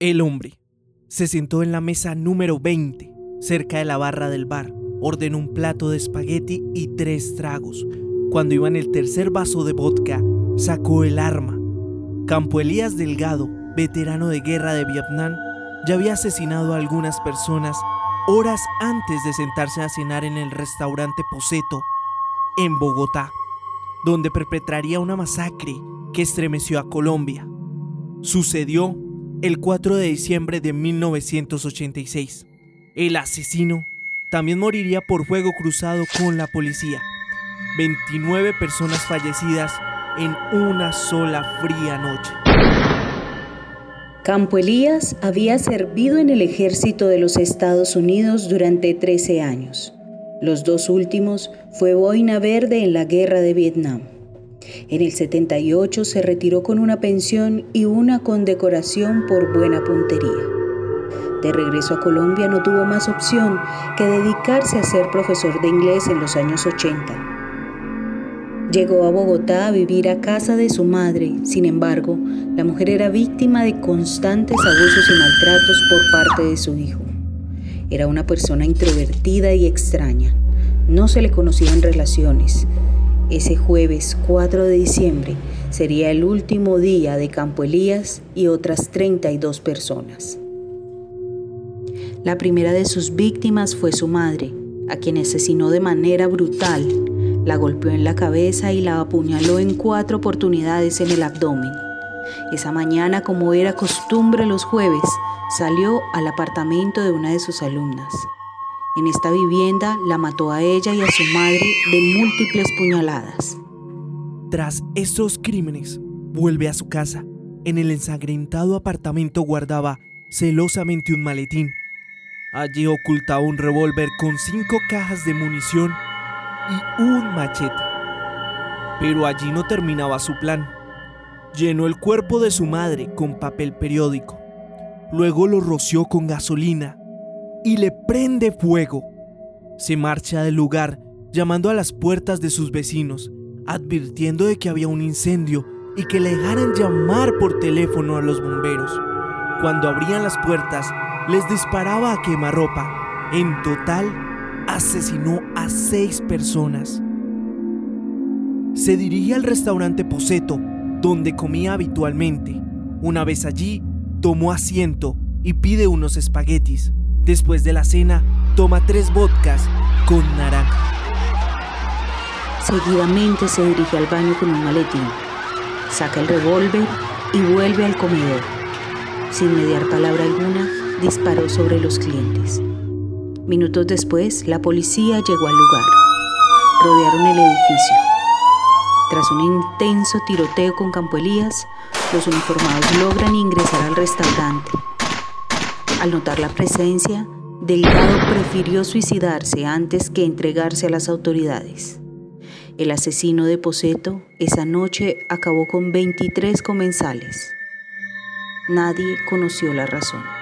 El hombre se sentó en la mesa número 20, cerca de la barra del bar, ordenó un plato de espagueti y tres tragos. Cuando iba en el tercer vaso de vodka, sacó el arma. Campo Elías Delgado, veterano de guerra de Vietnam, ya había asesinado a algunas personas horas antes de sentarse a cenar en el restaurante Poseto, en Bogotá, donde perpetraría una masacre que estremeció a Colombia. Sucedió el 4 de diciembre de 1986. El asesino también moriría por fuego cruzado con la policía. 29 personas fallecidas en una sola fría noche. Campo Elías había servido en el ejército de los Estados Unidos durante 13 años. Los dos últimos fue boina verde en la guerra de Vietnam. En el 78 se retiró con una pensión y una condecoración por buena puntería. De regreso a Colombia no tuvo más opción que dedicarse a ser profesor de inglés en los años 80. Llegó a Bogotá a vivir a casa de su madre, sin embargo, la mujer era víctima de constantes abusos y maltratos por parte de su hijo. Era una persona introvertida y extraña. No se le conocían relaciones, ese jueves 4 de diciembre sería el último día de Campo Elías y otras 32 personas. La primera de sus víctimas fue su madre, a quien asesinó de manera brutal. La golpeó en la cabeza y la apuñaló en cuatro oportunidades en el abdomen. Esa mañana, como era costumbre los jueves, salió al apartamento de una de sus alumnas. En esta vivienda la mató a ella y a su madre de múltiples puñaladas. Tras esos crímenes, vuelve a su casa. En el ensangrentado apartamento guardaba celosamente un maletín. Allí ocultaba un revólver con cinco cajas de munición y un machete. Pero allí no terminaba su plan. Llenó el cuerpo de su madre con papel periódico. Luego lo roció con gasolina y le prende fuego. Se marcha del lugar llamando a las puertas de sus vecinos, advirtiendo de que había un incendio y que le dejaran llamar por teléfono a los bomberos. Cuando abrían las puertas, les disparaba a quemarropa. En total, asesinó a seis personas. Se dirige al restaurante Poseto, donde comía habitualmente. Una vez allí, tomó asiento y pide unos espaguetis. Después de la cena, toma tres vodkas con naranja. Seguidamente se dirige al baño con un maletín. Saca el revólver y vuelve al comedor. Sin mediar palabra alguna, disparó sobre los clientes. Minutos después, la policía llegó al lugar. Rodearon el edificio. Tras un intenso tiroteo con Campo Elías, los uniformados logran ingresar al restaurante. Al notar la presencia, Delgado prefirió suicidarse antes que entregarse a las autoridades. El asesino de Poseto esa noche acabó con 23 comensales. Nadie conoció la razón.